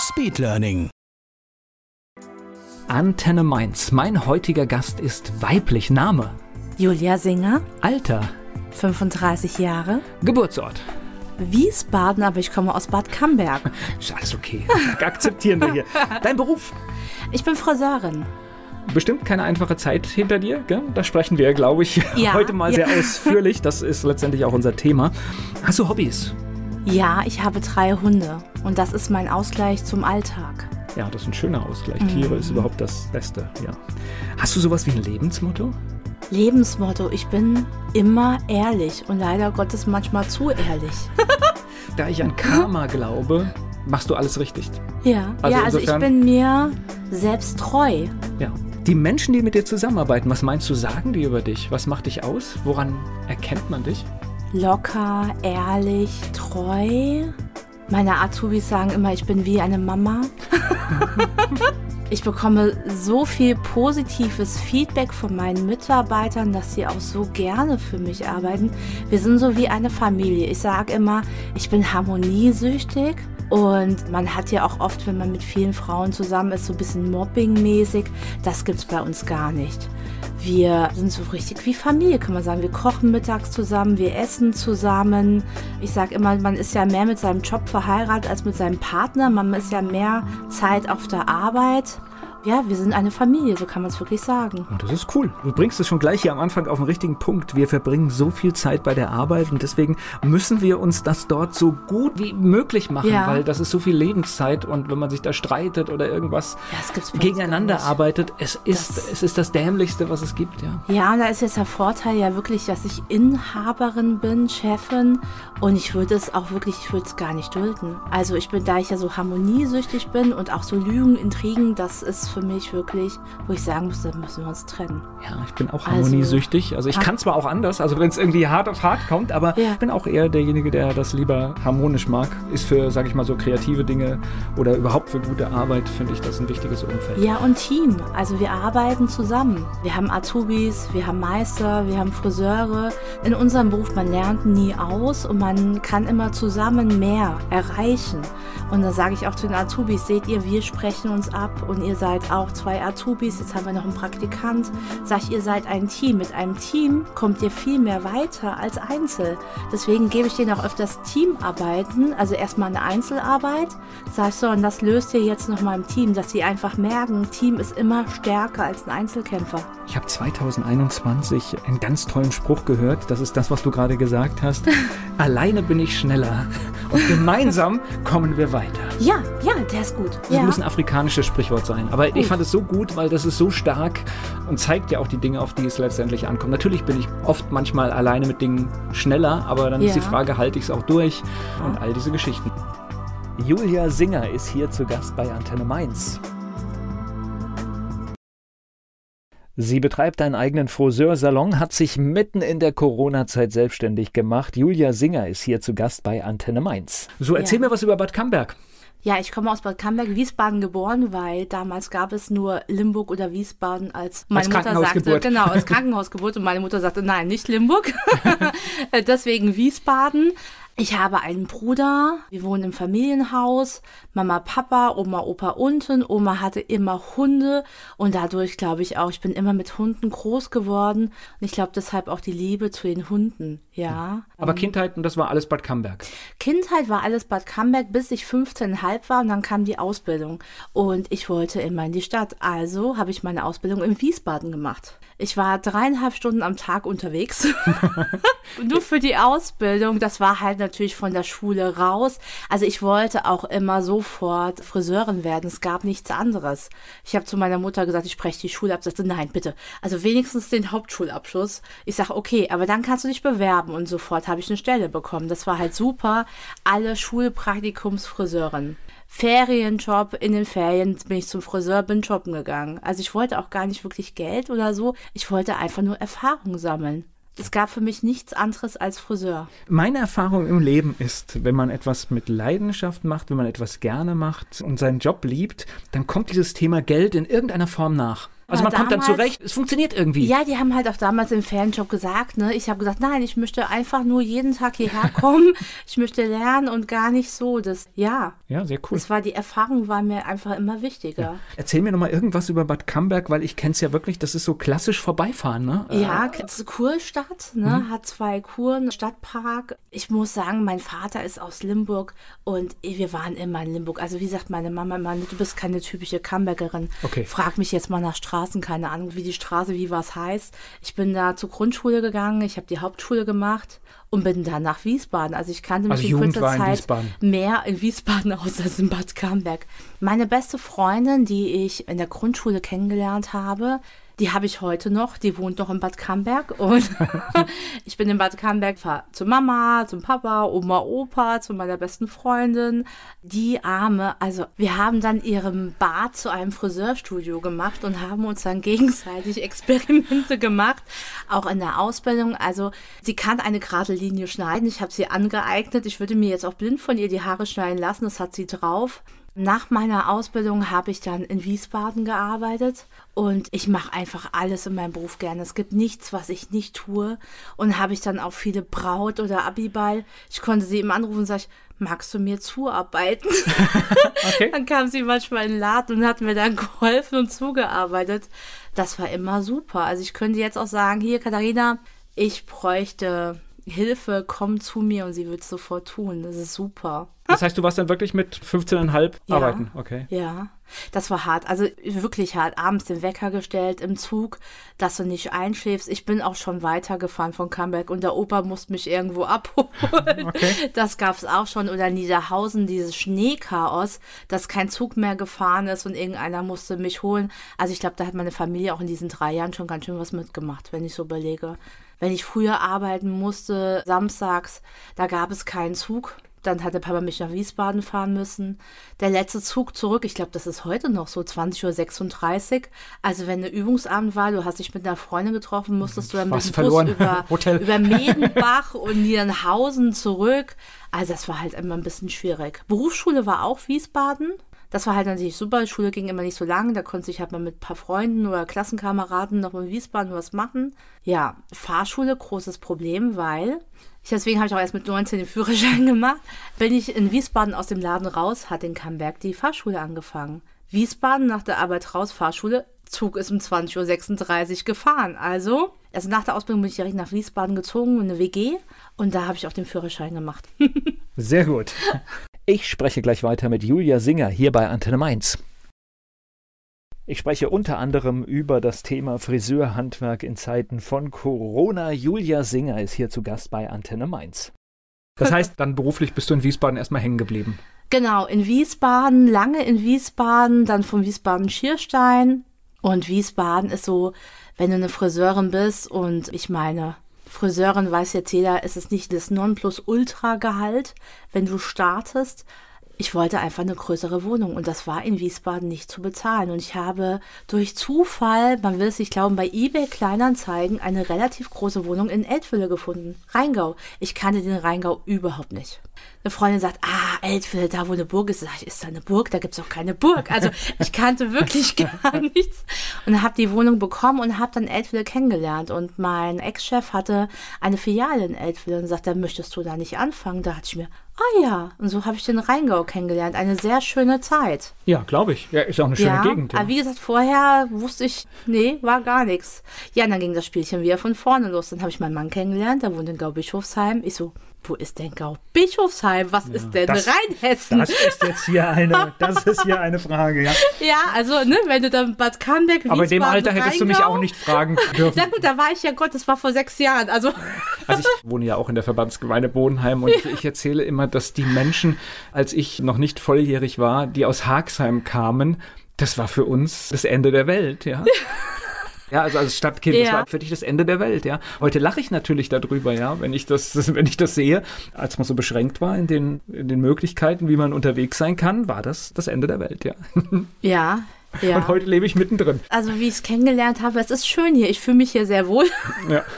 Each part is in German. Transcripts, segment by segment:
Speedlearning. Antenne Mainz. Mein heutiger Gast ist weiblich. Name, Julia Singer, Alter, 35 Jahre, Geburtsort. Wiesbaden, aber ich komme aus Bad Camberg. Ist alles okay. Akzeptieren wir hier. Dein Beruf. Ich bin Friseurin. Bestimmt keine einfache Zeit hinter dir, gell? Da sprechen wir, glaube ich, Ja, heute mal ja. sehr ausführlich. Das ist letztendlich auch unser Thema. Hast du Hobbys? Ja, ich habe drei Hunde und das ist mein Ausgleich zum Alltag. Ja, das ist ein schöner Ausgleich. Tiere Mhm. ist überhaupt das Beste, ja. Hast du sowas wie ein Lebensmotto? Lebensmotto, ich bin immer ehrlich und leider Gottes manchmal zu ehrlich. Da ich an Karma glaube, machst du alles richtig. Ja, Also ja, also ich insofern- bin mir selbst treu. Ja. Die Menschen, die mit dir zusammenarbeiten, was meinst du, sagen die über dich? Was macht dich aus? Woran erkennt man dich? Locker, ehrlich, treu. Meine Azubis sagen immer, ich bin wie eine Mama. ich bekomme so viel positives Feedback von meinen Mitarbeitern, dass sie auch so gerne für mich arbeiten. Wir sind so wie eine Familie. Ich sage immer, ich bin harmoniesüchtig. Und man hat ja auch oft, wenn man mit vielen Frauen zusammen ist, so ein bisschen Mobbing-mäßig. Das gibt's bei uns gar nicht. Wir sind so richtig wie Familie, kann man sagen. Wir kochen mittags zusammen, wir essen zusammen. Ich sage immer, man ist ja mehr mit seinem Job verheiratet als mit seinem Partner. Man ist ja mehr Zeit auf der Arbeit. Ja, wir sind eine Familie, so kann man es wirklich sagen. Und das ist cool. Du bringst es schon gleich hier am Anfang auf den richtigen Punkt. Wir verbringen so viel Zeit bei der Arbeit und deswegen müssen wir uns das dort so gut wie möglich machen, Ja. weil das ist so viel Lebenszeit und wenn man sich da streitet oder irgendwas Ja, gegeneinander arbeitet, es ist, Das- es ist das Dämlichste, was es gibt, ja. Ja, und da ist jetzt der Vorteil ja wirklich, dass ich Inhaberin bin, Chefin und ich würde es auch wirklich, ich würde es gar nicht dulden. Also ich bin, da ich ja so harmoniesüchtig bin und auch so Lügen, Intrigen, das ist für mich wirklich, wo ich sagen muss, da müssen wir uns trennen. Ja, ich bin auch Also- harmoniesüchtig. Also ich kann zwar auch anders, also wenn es irgendwie hart auf hart kommt, aber Ja. ich bin auch eher derjenige, der das lieber harmonisch mag. Ist für, sag ich mal, so kreative Dinge oder überhaupt für gute Arbeit, finde ich das ein wichtiges Umfeld. Ja, und Team. Also wir arbeiten zusammen. Wir haben Azubis, wir haben Meister, wir haben Friseure. In unserem Beruf, man lernt nie aus und man kann immer zusammen mehr erreichen. Und da sage ich auch zu den Azubis, seht ihr, wir sprechen uns ab und ihr seid auch zwei Azubis, jetzt haben wir noch einen Praktikant. Sag ich, ihr seid ein Team. Mit einem Team kommt ihr viel mehr weiter als Einzel. Deswegen gebe ich denen auch öfters Teamarbeiten, also erstmal eine Einzelarbeit. Sag ich so, und das löst ihr jetzt nochmal im Team, dass sie einfach merken, Team ist immer stärker als ein Einzelkämpfer. Ich habe 2021 einen ganz tollen Spruch gehört. Das ist das, was du gerade gesagt hast. Alleine bin ich schneller und gemeinsam kommen wir weiter. Ja, ja, der ist gut. Das Ja. muss ein afrikanisches Sprichwort sein. Aber ich Gut. fand es so gut, weil das ist so stark und zeigt ja auch die Dinge, auf die es letztendlich ankommt. Natürlich bin ich oft manchmal alleine mit Dingen schneller, aber dann ist die Ja. Frage, halte ich es auch durch und all diese Geschichten. Julia Singer ist hier zu Gast bei Antenne Mainz. Sie betreibt einen eigenen Friseursalon, hat sich mitten in der Corona-Zeit selbstständig gemacht. Julia Singer ist hier zu Gast bei Antenne Mainz. So, erzähl Ja. mir was über Bad Camberg. Ja, ich komme aus Bad Camberg, Wiesbaden geboren, weil damals gab es nur Limburg oder Wiesbaden als meine Als Mutter sagte, Krankenhausgeburt. genau, als Krankenhausgeburt und meine Mutter sagte, nein, nicht Limburg. Äh, Deswegen Wiesbaden. Ich habe einen Bruder, wir wohnen im Familienhaus, Mama, Papa, Oma, Opa unten. Oma hatte immer Hunde und dadurch glaube ich auch, ich bin immer mit Hunden groß geworden und ich glaube deshalb auch die Liebe zu den Hunden, ja. Aber Kindheit, und das war alles Bad Camberg. Kindheit war alles Bad Camberg, bis ich 15,5 war und dann kam die Ausbildung. Und ich wollte immer in die Stadt. Also habe ich meine Ausbildung in Wiesbaden gemacht. Ich war dreieinhalb Stunden am Tag unterwegs. nur für die Ausbildung, das war halt natürlich von der Schule raus. Also ich wollte auch immer sofort Friseurin werden. Es gab nichts anderes. Ich habe zu meiner Mutter gesagt, ich spreche die Schule ab. Sie sagte, nein, bitte. Also wenigstens den Hauptschulabschluss. Ich sage, okay, aber dann kannst du dich bewerben. Und sofort habe ich eine Stelle bekommen. Das war halt super. Alle Schulpraktikumsfriseuren. Ferienjob. In den Ferien bin ich zum Friseur, bin shoppen gegangen. Also ich wollte auch gar nicht wirklich Geld oder so. Ich wollte einfach nur Erfahrung sammeln. Es gab für mich nichts anderes als Friseur. Meine Erfahrung im Leben ist, wenn man etwas mit Leidenschaft macht, wenn man etwas gerne macht und seinen Job liebt, dann kommt dieses Thema Geld in irgendeiner Form nach. Also man damals, kommt dann zurecht, es funktioniert irgendwie. Ja, die haben halt auch damals im Fanjob gesagt, ne? Ich habe gesagt, nein, ich möchte einfach nur jeden Tag hierher kommen. ich möchte lernen und gar nicht so. Das, ja. Ja, sehr cool. Das war, die Erfahrung war mir einfach immer wichtiger. Ja. Erzähl mir nochmal irgendwas über Bad Camberg, weil ich kenne es ja wirklich, das ist so klassisch vorbeifahren, ne? Ja, äh, es ist Kurstadt, ne? Mhm. Hat zwei Kuren, Stadtpark. Ich muss sagen, mein Vater ist aus Limburg und wir waren immer in Limburg. Also wie sagt meine Mama immer, du bist keine typische Cambergerin. Okay. Frag mich jetzt mal nach Straße. Straßen, keine Ahnung, wie die Straße, wie was heißt. Ich bin da zur Grundschule gegangen, ich habe die Hauptschule gemacht und bin dann nach Wiesbaden. Also ich kannte mich also in Jugend kurzer in Zeit Wiesbaden. mehr in Wiesbaden aus als in Bad Camberg. Meine beste Freundin, die ich in der Grundschule kennengelernt habe, die habe ich heute noch, die wohnt noch in Bad Camberg und ich bin in Bad Camberg, fahre zu Mama, zum Papa, Oma, Opa, zu meiner besten Freundin. Die Arme, also wir haben dann ihrem Bad zu einem Friseurstudio gemacht und haben uns dann gegenseitig Experimente gemacht, auch in der Ausbildung. Also sie kann eine gerade Linie schneiden, ich habe sie angeeignet. Ich würde mir jetzt auch blind von ihr die Haare schneiden lassen, das hat sie drauf. Nach meiner Ausbildung habe ich dann in Wiesbaden gearbeitet und ich mache einfach alles in meinem Beruf gerne. Es gibt nichts, was ich nicht tue. Und habe ich dann auch viele Braut- oder Abiball. Ich konnte sie eben anrufen und sage, magst du mir zuarbeiten? okay. Dann kam sie manchmal in den Laden und hat mir dann geholfen und zugearbeitet. Das war immer super. Also ich könnte jetzt auch sagen, hier Katharina, ich bräuchte Hilfe, komm zu mir und sie wird es sofort tun. Das ist super. Das heißt, du warst dann wirklich mit 15,5 ja, arbeiten, okay. Ja, das war hart. Also wirklich hart. Abends den Wecker gestellt im Zug, dass du nicht einschläfst. Ich bin auch schon weitergefahren von Camberg und der Opa musste mich irgendwo abholen. Okay. Das gab es auch schon. Oder Niederhausen, dieses Schneechaos, dass kein Zug mehr gefahren ist und irgendeiner musste mich holen. Also ich glaube, da hat meine Familie auch in diesen drei Jahren schon ganz schön was mitgemacht, wenn ich so überlege. Wenn ich früher arbeiten musste, samstags, da gab es keinen Zug. Dann hat der Papa mich nach Wiesbaden fahren müssen. Der letzte Zug zurück, ich glaube, das ist heute noch so 20.36 Uhr. Also wenn eine Übungsabend war, du hast dich mit einer Freundin getroffen, musstest du dann mit dem Bus über, über Medenbach und Niedernhausen zurück. Also das war halt immer ein bisschen schwierig. Berufsschule war auch Wiesbaden. Das war halt natürlich super. Die Schule ging immer nicht so lang. Da konnte ich halt mal mit ein paar Freunden oder Klassenkameraden noch in Wiesbaden was machen. Ja, Fahrschule, großes Problem, weil ich, deswegen habe ich auch erst mit 19 den Führerschein gemacht. Bin ich in Wiesbaden aus dem Laden raus, hat in Camberg die Fahrschule angefangen. Wiesbaden nach der Arbeit raus, Fahrschule, Zug ist um 20.36 Uhr gefahren. Also, also nach der Ausbildung bin ich direkt nach Wiesbaden gezogen, in eine WG. Und da habe ich auch den Führerschein gemacht. Sehr gut. Ich spreche gleich weiter mit Julia Singer hier bei Antenne Mainz. Ich spreche unter anderem über das Thema Friseurhandwerk in Zeiten von Corona. Julia Singer ist hier zu Gast bei Antenne Mainz. Das heißt, dann beruflich bist du in Wiesbaden erstmal hängen geblieben. Genau, in Wiesbaden, lange in Wiesbaden, dann von Wiesbaden Schierstein. Und Wiesbaden ist so, wenn du eine Friseurin bist und ich meine, Friseurin weiß jetzt jeder, es ist nicht das Nonplusultra-Gehalt, wenn du startest. Ich wollte einfach eine größere Wohnung und das war in Wiesbaden nicht zu bezahlen. Und ich habe durch Zufall, man will es nicht glauben, bei eBay Kleinanzeigen eine relativ große Wohnung in Eltville gefunden. Rheingau. Ich kannte den Rheingau überhaupt nicht eine Freundin sagt, ah, Eltville, da wo eine Burg ist, sag ich, ist da eine Burg? Da gibt es auch keine Burg. Also ich kannte wirklich gar nichts und habe die Wohnung bekommen und habe dann Eltville kennengelernt. Und mein Ex-Chef hatte eine Filiale in Eltville und sagte, möchtest du da nicht anfangen? Da hatte ich mir, ah ja, und so habe ich den Rheingau kennengelernt. Eine sehr schöne Zeit. Ja, glaube ich. Ja, ist auch eine schöne ja, Gegend. Ja. Aber wie gesagt, vorher wusste ich, nee, war gar nichts. Ja, und dann ging das Spielchen wieder von vorne los. Dann habe ich meinen Mann kennengelernt, der wohnt in Gaubischofsheim. Ich so, wo ist denn Gau-Bischofsheim? Was ja, ist denn das, Rheinhessen? Das ist jetzt hier eine, das ist hier eine Frage, ja. Ja, also, ne, wenn du dann Bad Camberg, Aber in dem Alter hättest Rheingau, du mich auch nicht fragen dürfen. Na gut, da war ich ja Gott, das war vor sechs Jahren, also. Also ich wohne ja auch in der Verbandsgemeinde Bodenheim und ich, ich erzähle immer, dass die Menschen, als ich noch nicht volljährig war, die aus Haxheim kamen, das war für uns das Ende der Welt, ja. Ja, also als Stadtkind, Ja. das war für dich das Ende der Welt, ja. Heute lache ich natürlich darüber, ja, wenn ich das, wenn ich das sehe. Als man so beschränkt war in den, in den Möglichkeiten, wie man unterwegs sein kann, war das das Ende der Welt, ja. Ja, ja. Und heute lebe ich mittendrin. Also wie ich es kennengelernt habe, es ist schön hier. Ich fühle mich hier sehr wohl. Ja.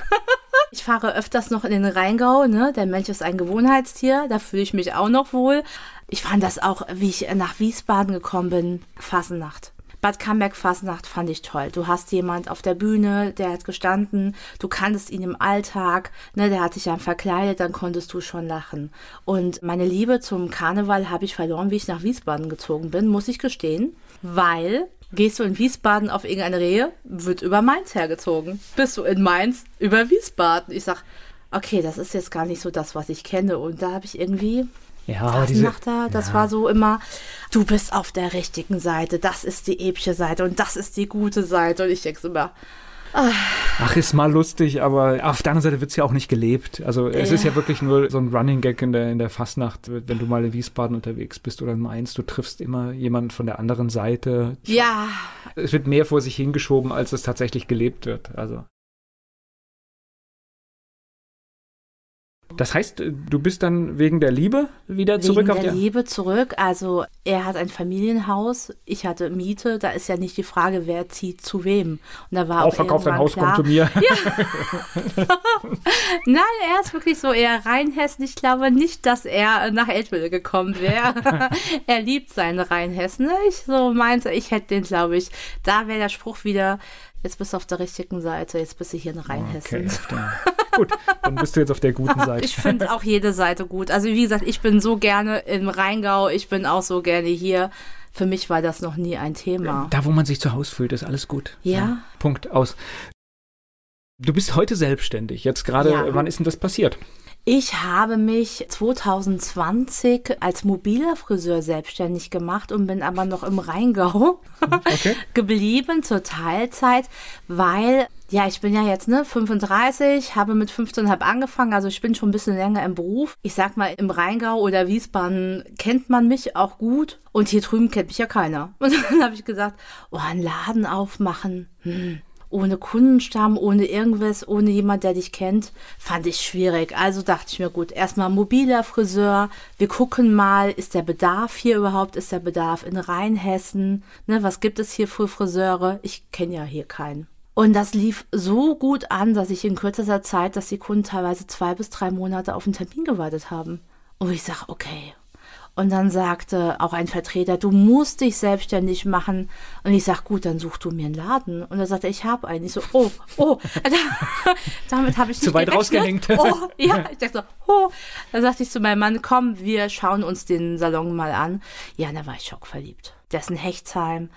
Ich fahre öfters noch in den Rheingau, ne? Der Mensch ist ein Gewohnheitstier, da fühle ich mich auch noch wohl. Ich fand das auch, wie ich nach Wiesbaden gekommen bin, Fasnacht. Bad Camberg Fasnacht fand ich toll. Du hast jemand auf der Bühne, der hat gestanden, du kanntest ihn im Alltag, ne, der hat sich dann verkleidet, dann konntest du schon lachen. Und meine Liebe zum Karneval habe ich verloren, wie ich nach Wiesbaden gezogen bin, muss ich gestehen, weil gehst du in Wiesbaden auf irgendeine Rehe, wird über Mainz hergezogen. Bist du in Mainz über Wiesbaden. Ich sag, okay, das ist jetzt gar nicht so das, was ich kenne. Und da habe ich irgendwie Ja, aber diese, Fasnachter, das war so immer, du bist auf der richtigen Seite, das ist die epische Seite und das ist die gute Seite. Und ich denke immer, ach, ist mal lustig, aber auf der anderen Seite wird es ja auch nicht gelebt. Also es ist Ja. ja wirklich nur so ein Running Gag in der, in der Fastnacht, wenn du mal in Wiesbaden unterwegs bist oder in Mainz, du triffst immer jemanden von der anderen Seite. ja, Es wird mehr vor sich hingeschoben, als es tatsächlich gelebt wird. Also. Das heißt, du bist dann wegen der Liebe wieder zurück wegen auf der. Liebe zurück. Also er hat ein Familienhaus, ich hatte Miete. Da ist ja nicht die Frage, wer zieht zu wem. Und da war Auch auch verkauft dein Haus, klar, kommt zu mir. Nein, er ist wirklich so eher Rheinhessen. Ich glaube nicht, dass er nach Eltville gekommen wäre. er liebt seine Rheinhessen. Ich so meinte, ich hätte den, glaube ich. Da wäre der Spruch wieder, jetzt bist du auf der richtigen Seite, jetzt bist du hier in Rheinhessen. Okay, gut, dann bist du jetzt auf der guten Seite. Ich finde auch jede Seite gut. Also wie gesagt, ich bin so gerne im Rheingau, ich bin auch so gerne hier. Für mich war das noch nie ein Thema. Da, wo man sich zu Hause fühlt, ist alles gut. Ja. Punkt aus. Du bist heute selbstständig. Jetzt gerade, Ja. wann ist denn das passiert? Ich habe mich 2020 als mobiler Friseur selbstständig gemacht und bin aber noch im Rheingau Okay. geblieben zur Teilzeit, weil ja, ich bin ja jetzt ne 35, habe mit 15,5 angefangen, also ich bin schon ein bisschen länger im Beruf. Ich sag mal, im Rheingau oder Wiesbaden kennt man mich auch gut und hier drüben kennt mich ja keiner. Und dann habe ich gesagt, oh, einen Laden aufmachen, hm. Ohne Kundenstamm, ohne irgendwas, ohne jemand, der dich kennt, fand ich schwierig. Also dachte ich mir, gut, erstmal mobiler Friseur. Wir gucken mal, ist der Bedarf hier überhaupt? Ist der Bedarf in Rheinhessen? Ne, was gibt es hier für Friseure? Ich kenne ja hier keinen. Und das lief so gut an, dass ich in kürzester Zeit, dass die Kunden teilweise zwei bis drei Monate auf einen Termin gewartet haben. Und ich sage, okay. Und dann sagte auch ein Vertreter, du musst dich selbstständig machen. Und ich sag, gut, dann such du mir einen Laden. Und er sagte, ich habe einen. Ich so, oh, oh. Damit habe ich nicht Zu weit gerechnet. rausgehängt. Oh, ja. Ich dachte so, oh. Dann sagte ich zu meinem Mann, komm, wir schauen uns den Salon mal an. Ja, da war ich schockverliebt. Der ist in Hechtsheim.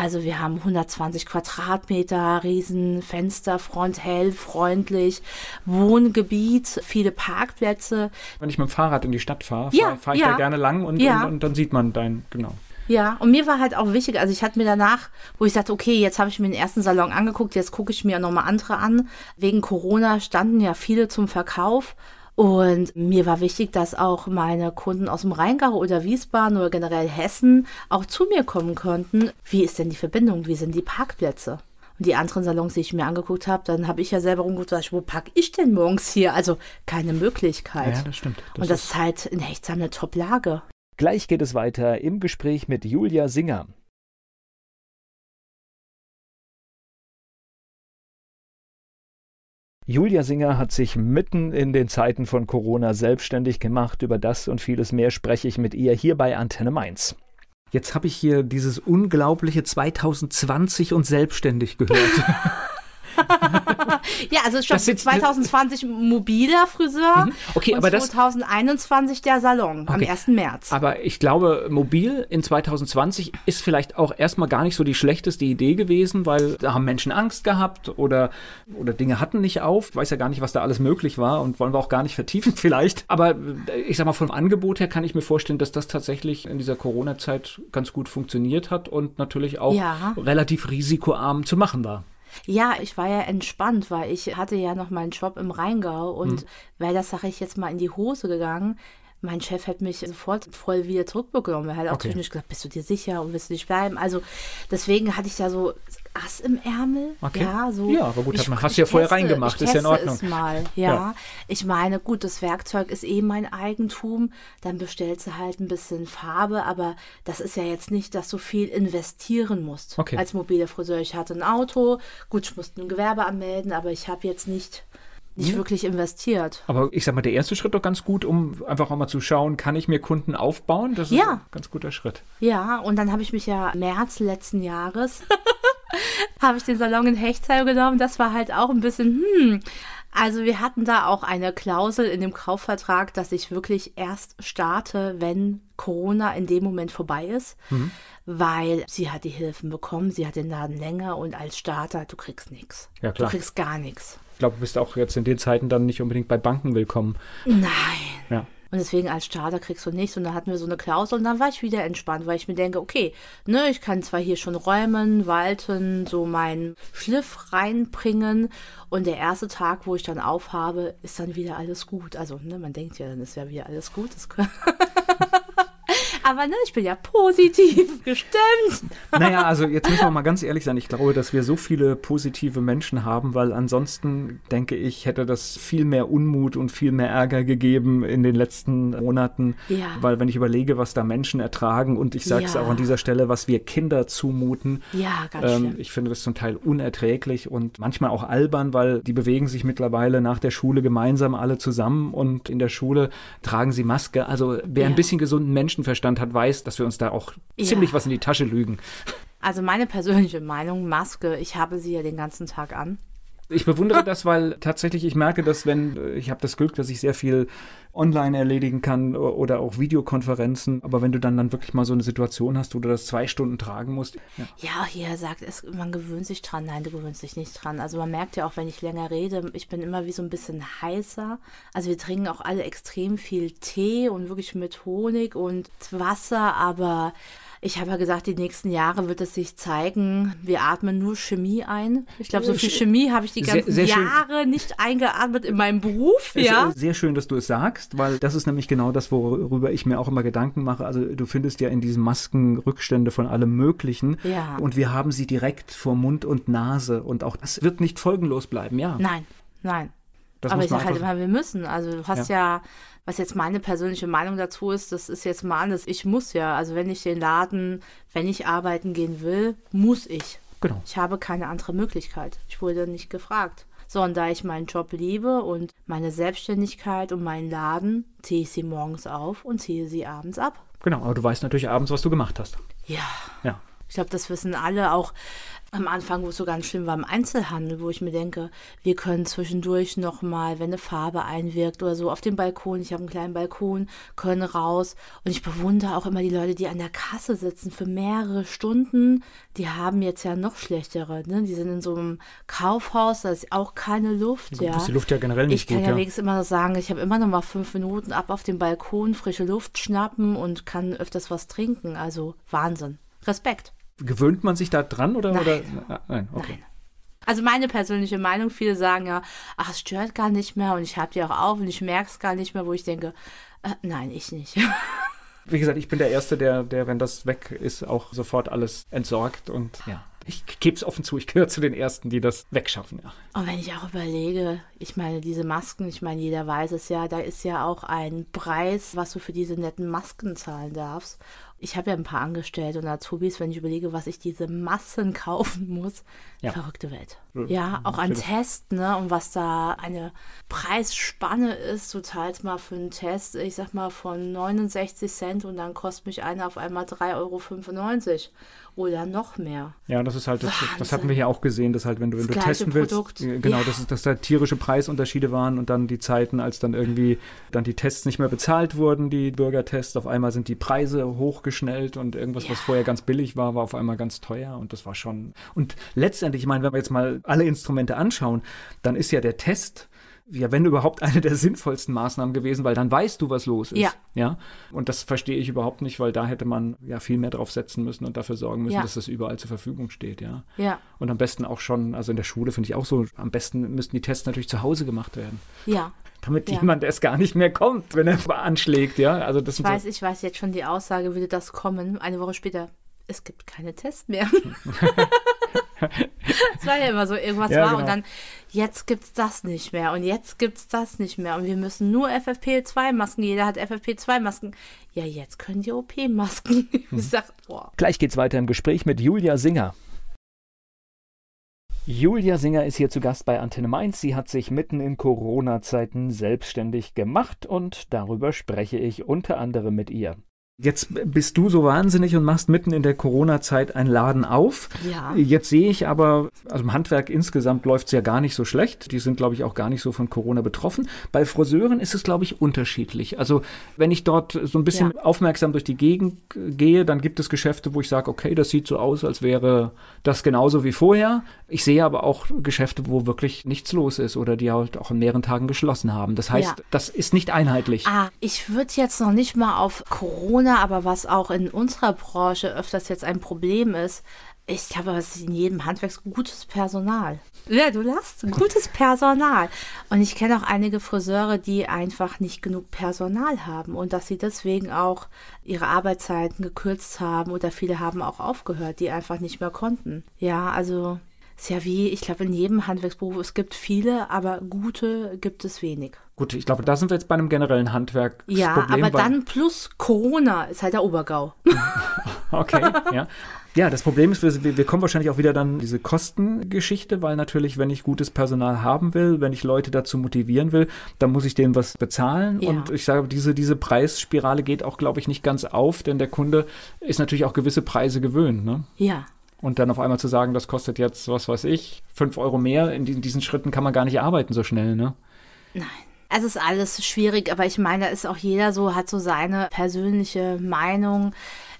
Also wir haben 120 Quadratmeter, riesen Fensterfront, hell, freundlich, Wohngebiet, viele Parkplätze. Wenn ich mit dem Fahrrad in die Stadt fahre, Ja, fahre fahr ich ja. da gerne lang und, Ja. und, und dann sieht man dein, genau. Ja, und mir war halt auch wichtig, also ich hatte mir danach, wo ich sagte, okay, jetzt habe ich mir den ersten Salon angeguckt, jetzt gucke ich mir nochmal andere an. Wegen Corona standen ja viele zum Verkauf. Und mir war wichtig, dass auch meine Kunden aus dem Rheingau oder Wiesbaden oder generell Hessen auch zu mir kommen konnten. Wie ist denn die Verbindung? Wie sind die Parkplätze? Und die anderen Salons, die ich mir angeguckt habe, dann habe ich ja selber rumgeguckt, wo park ich denn morgens hier? Also keine Möglichkeit. Ja, das stimmt. Das und das ist- halt in Hechtsheim eine Top-Lage. Gleich geht es weiter im Gespräch mit Julia Singer. Julia Singer hat sich mitten in den Zeiten von Corona selbstständig gemacht. Über das und vieles mehr spreche ich mit ihr hier bei Antenne Mainz. Jetzt habe ich hier dieses unglaubliche 2020 und selbstständig gehört. Ja, also schon Das sitzt- 2020 mobiler Friseur Mhm. Okay, aber das- 2021 der Salon am Okay. 1. März. Aber ich glaube, mobil in 2020 ist vielleicht auch erstmal gar nicht so die schlechteste Idee gewesen, weil da haben Menschen Angst gehabt oder, oder Dinge hatten nicht auf. Ich weiß ja gar nicht, was da alles möglich war und wollen wir auch gar nicht vertiefen vielleicht. Aber äh, ich sag mal, vom Angebot her kann ich mir vorstellen, dass das tatsächlich in dieser Corona-Zeit ganz gut funktioniert hat und natürlich auch Ja. relativ risikoarm zu machen war. Ja, ich war ja entspannt, weil ich hatte ja noch meinen Job im Rheingau und Mhm. wäre das, sage ich jetzt mal, in die Hose gegangen. Mein Chef hätte mich sofort voll wieder zurückbekommen. Er hat auch Okay. zwischendurch gesagt, bist du dir sicher und willst du nicht bleiben? Also deswegen hatte ich da so Ass im Ärmel. Okay. Ja, so. Ja, aber gut, ich, hat man- hast du ja vorher teste- reingemacht, ist ja in Ordnung. Es mal. Ja. Ja. ich meine, gut, das Werkzeug ist eh mein Eigentum. Dann bestellst du halt ein bisschen Farbe, aber das ist ja jetzt nicht, dass du viel investieren musst. Okay. Als mobile Friseur. Ich hatte ein Auto, gut, ich musste ein Gewerbe anmelden, aber ich habe jetzt nicht, nicht wirklich investiert. Aber ich sag mal, der erste Schritt doch ganz gut, um einfach auch mal zu schauen, kann ich mir Kunden aufbauen? Das ist Ja. ein ganz guter Schritt. Ja, und dann habe ich mich ja März letzten Jahres habe ich den Salon in Hechtsheim genommen. Das war halt auch ein bisschen, hm. Also wir hatten da auch eine Klausel in dem Kaufvertrag, dass ich wirklich erst starte, wenn Corona in dem Moment vorbei ist, weil sie hat die Hilfen bekommen, sie hat den Laden länger und als Starter, du kriegst nichts. Ja, klar. Du kriegst gar nichts. Ich glaube, du bist auch jetzt in den Zeiten dann nicht unbedingt bei Banken willkommen. Nein. Ja. Und deswegen als Starter kriegst du nichts. Und dann hatten wir so eine Klausel und dann war ich wieder entspannt, weil ich mir denke, okay, ne, ich kann zwar hier schon räumen, walten, so meinen Schliff reinbringen. Und der erste Tag, wo ich dann aufhabe, ist dann wieder alles gut. Also, ne, man denkt ja, dann ist ja wieder alles gut. Aber ne, ich bin ja positiv gestimmt. Naja, also jetzt müssen wir mal ganz ehrlich sein. Ich glaube, dass wir so viele positive Menschen haben, weil ansonsten, denke ich, hätte das viel mehr Unmut und viel mehr Ärger gegeben in den letzten Monaten. Ja. Weil wenn ich überlege, was da Menschen ertragen und ich sage es Ja. auch an dieser Stelle, was wir Kinder zumuten, Ja, ganz ähm, schlimm. ich finde das zum Teil unerträglich und manchmal auch albern, weil die bewegen sich mittlerweile nach der Schule gemeinsam alle zusammen und in der Schule tragen sie Maske. Also wer ein Ja. bisschen gesunden Menschenverstand hat, weiß, dass wir uns da auch Ja. ziemlich was in die Tasche lügen. Also meine persönliche Meinung, Maske, ich habe sie ja den ganzen Tag an. Ich bewundere das, weil tatsächlich ich merke, dass wenn, äh, ich habe das Glück, dass ich sehr viel online erledigen kann o- oder auch Videokonferenzen, aber wenn du dann, dann wirklich mal so eine Situation hast, wo du das zwei Stunden tragen musst, ja, Ja, hier sagt es, man gewöhnt sich dran. Nein, du gewöhnst dich nicht dran. Also man merkt ja auch, wenn ich länger rede, ich bin immer wie so ein bisschen heißer. Also wir trinken auch alle extrem viel Tee und wirklich mit Honig und Wasser, aber ich habe ja gesagt, die nächsten Jahre wird es sich zeigen, wir atmen nur Chemie ein. Ich glaube, so viel Chemie habe ich die Sehr- ganzen sehr schön. Jahre nicht eingeatmet in meinem Beruf. Es Ja. ist sehr schön, dass du es sagst, weil das ist nämlich genau das, worüber ich mir auch immer Gedanken mache. Also du findest ja in diesen Masken Rückstände von allem Möglichen. Ja. Und wir haben sie direkt vor Mund und Nase. Und auch das wird nicht folgenlos bleiben, ja. Nein, nein. Das Aber ich sage halt immer, wir müssen. Also du hast ja. Was jetzt meine persönliche Meinung dazu ist, das ist jetzt mal anders. Ich muss ja, also wenn ich den Laden, wenn ich arbeiten gehen will, muss ich. Genau. Ich habe keine andere Möglichkeit. Ich wurde nicht gefragt. So, und da ich meinen Job liebe und meine Selbstständigkeit und meinen Laden, ziehe ich sie morgens auf und ziehe sie abends ab. Genau, aber du weißt natürlich abends, was du gemacht hast. Ja. Ja. Ich glaube, das wissen alle auch am Anfang, wo es so ganz schlimm war im Einzelhandel, wo ich mir denke, wir können zwischendurch noch mal, wenn eine Farbe einwirkt oder so, auf dem Balkon, ich habe einen kleinen Balkon, können raus. Und ich bewundere auch immer die Leute, die an der Kasse sitzen für mehrere Stunden. Die haben jetzt ja noch schlechtere. Ne? Die sind in so einem Kaufhaus, da ist auch keine Luft. Ja. ist die Luft ja generell nicht ich kann ja ja. wenigstens immer noch sagen, ich habe immer noch mal fünf Minuten ab auf dem Balkon, frische Luft schnappen und kann öfters was trinken. Also Wahnsinn. Respekt. Gewöhnt man sich da dran oder? Nein. oder? Ah, Nein, okay. Nein. Also meine persönliche Meinung, viele sagen ja, ach, es stört gar nicht mehr und ich habe die auch auf und ich merke es gar nicht mehr, wo ich denke, äh, nein, ich nicht. Wie gesagt, ich bin der Erste, der, der, wenn das weg ist, auch sofort alles entsorgt und ja. Ich gebe es offen zu, ich gehöre zu den Ersten, die das wegschaffen, ja. Und wenn ich auch überlege, ich meine, diese Masken, ich meine, jeder weiß es ja, da ist ja auch ein Preis, was du für diese netten Masken zahlen darfst. Ich habe ja ein paar Angestellte und Azubis, wenn ich überlege, was ich diese Massen kaufen muss. Ja. Verrückte Welt. Ja, auch an natürlich. Test, ne? Und was da eine Preisspanne ist, du zahlst mal für einen Test, ich sag mal, von 69 Cent und dann kostet mich einer auf einmal 3,95 Euro. Oder noch mehr. Ja, das ist halt, das, das hatten wir hier auch gesehen, dass halt, wenn du, wenn Das du testen willst, Produkt. äh, genau, Ja. dass, es- dass da tierische Preisunterschiede waren und dann die Zeiten, als dann irgendwie dann die Tests nicht mehr bezahlt wurden, die Bürgertests, auf einmal sind die Preise hochgeschnellt und irgendwas, was Ja. vorher ganz billig war, war auf einmal ganz teuer und das war schon. Und letztendlich, ich meine, wenn wir jetzt mal alle Instrumente anschauen, dann ist ja der Test ja, wenn überhaupt eine der sinnvollsten Maßnahmen gewesen, weil dann weißt du, was los ist. Ja. ja. Und das verstehe ich überhaupt nicht, weil da hätte man ja viel mehr drauf setzen müssen und dafür sorgen müssen, Ja. dass das überall zur Verfügung steht, ja. Ja, Und am besten auch schon, also in der Schule finde ich auch so, am besten müssten die Tests natürlich zu Hause gemacht werden. ja. Damit Ja. jemand erst gar nicht mehr kommt, wenn er anschlägt, ja. Also das Ich sind so, weiß, ich weiß jetzt schon die Aussage, würde das kommen. Eine Woche später, es gibt keine Tests mehr. Es war ja immer so, irgendwas Ja, war genau. und dann, jetzt gibt's das nicht mehr und jetzt gibt's das nicht mehr und wir müssen nur FFP2-Masken, jeder hat FFP2-Masken. Ja, jetzt können die OP-Masken. Mhm. Ich sag, boah. Gleich geht's weiter im Gespräch mit Julia Singer. Julia Singer ist hier zu Gast bei Antenne Mainz. Sie hat sich mitten in Corona-Zeiten selbstständig gemacht und darüber spreche ich unter anderem mit ihr. Jetzt bist du so wahnsinnig und machst mitten in der Corona-Zeit einen Laden auf. Ja. Jetzt sehe ich aber, also im Handwerk insgesamt läuft es ja gar nicht so schlecht. Die sind, glaube ich, auch gar nicht so von Corona betroffen. Bei Friseuren ist es, glaube ich, unterschiedlich. Also wenn ich dort so ein bisschen Ja. aufmerksam durch die Gegend gehe, dann gibt es Geschäfte, wo ich sage, okay, das sieht so aus, als wäre das genauso wie vorher. Ich sehe aber auch Geschäfte, wo wirklich nichts los ist oder die halt auch an mehreren Tagen geschlossen haben. Das heißt, Ja. das ist nicht einheitlich. Ah, ich würde jetzt noch nicht mal auf Corona, aber was auch in unserer Branche öfters jetzt ein Problem ist, ich es ist in jedem Handwerk gutes Personal. Ja, du lachst, gutes Personal. Und ich kenne auch einige Friseure, die einfach nicht genug Personal haben und dass sie deswegen auch ihre Arbeitszeiten gekürzt haben oder viele haben auch aufgehört, die einfach nicht mehr konnten. Ja, also ist ja wie, ich glaube, in jedem Handwerksberuf, es gibt viele, aber gute gibt es wenig. Gut, ich glaube, da sind wir jetzt bei einem generellen Handwerksproblem. Ja, aber dann plus Corona ist halt der Obergau. Okay, ja. Ja, das Problem ist, wir, wir kommen wahrscheinlich auch wieder dann diese Kostengeschichte, weil natürlich, wenn ich gutes Personal haben will, wenn ich Leute dazu motivieren will, dann muss ich denen was bezahlen. Ja. Und ich sage, diese, diese Preisspirale geht auch, glaube ich, nicht ganz auf, denn der Kunde ist natürlich auch gewisse Preise gewöhnt. Ne? Ja, Und dann auf einmal zu sagen, das kostet jetzt, was weiß ich, fünf Euro mehr, in diesen, Schritten kann man gar nicht arbeiten so schnell. Ne? es ist alles schwierig, aber ich meine, da ist auch jeder so, hat so seine persönliche Meinung.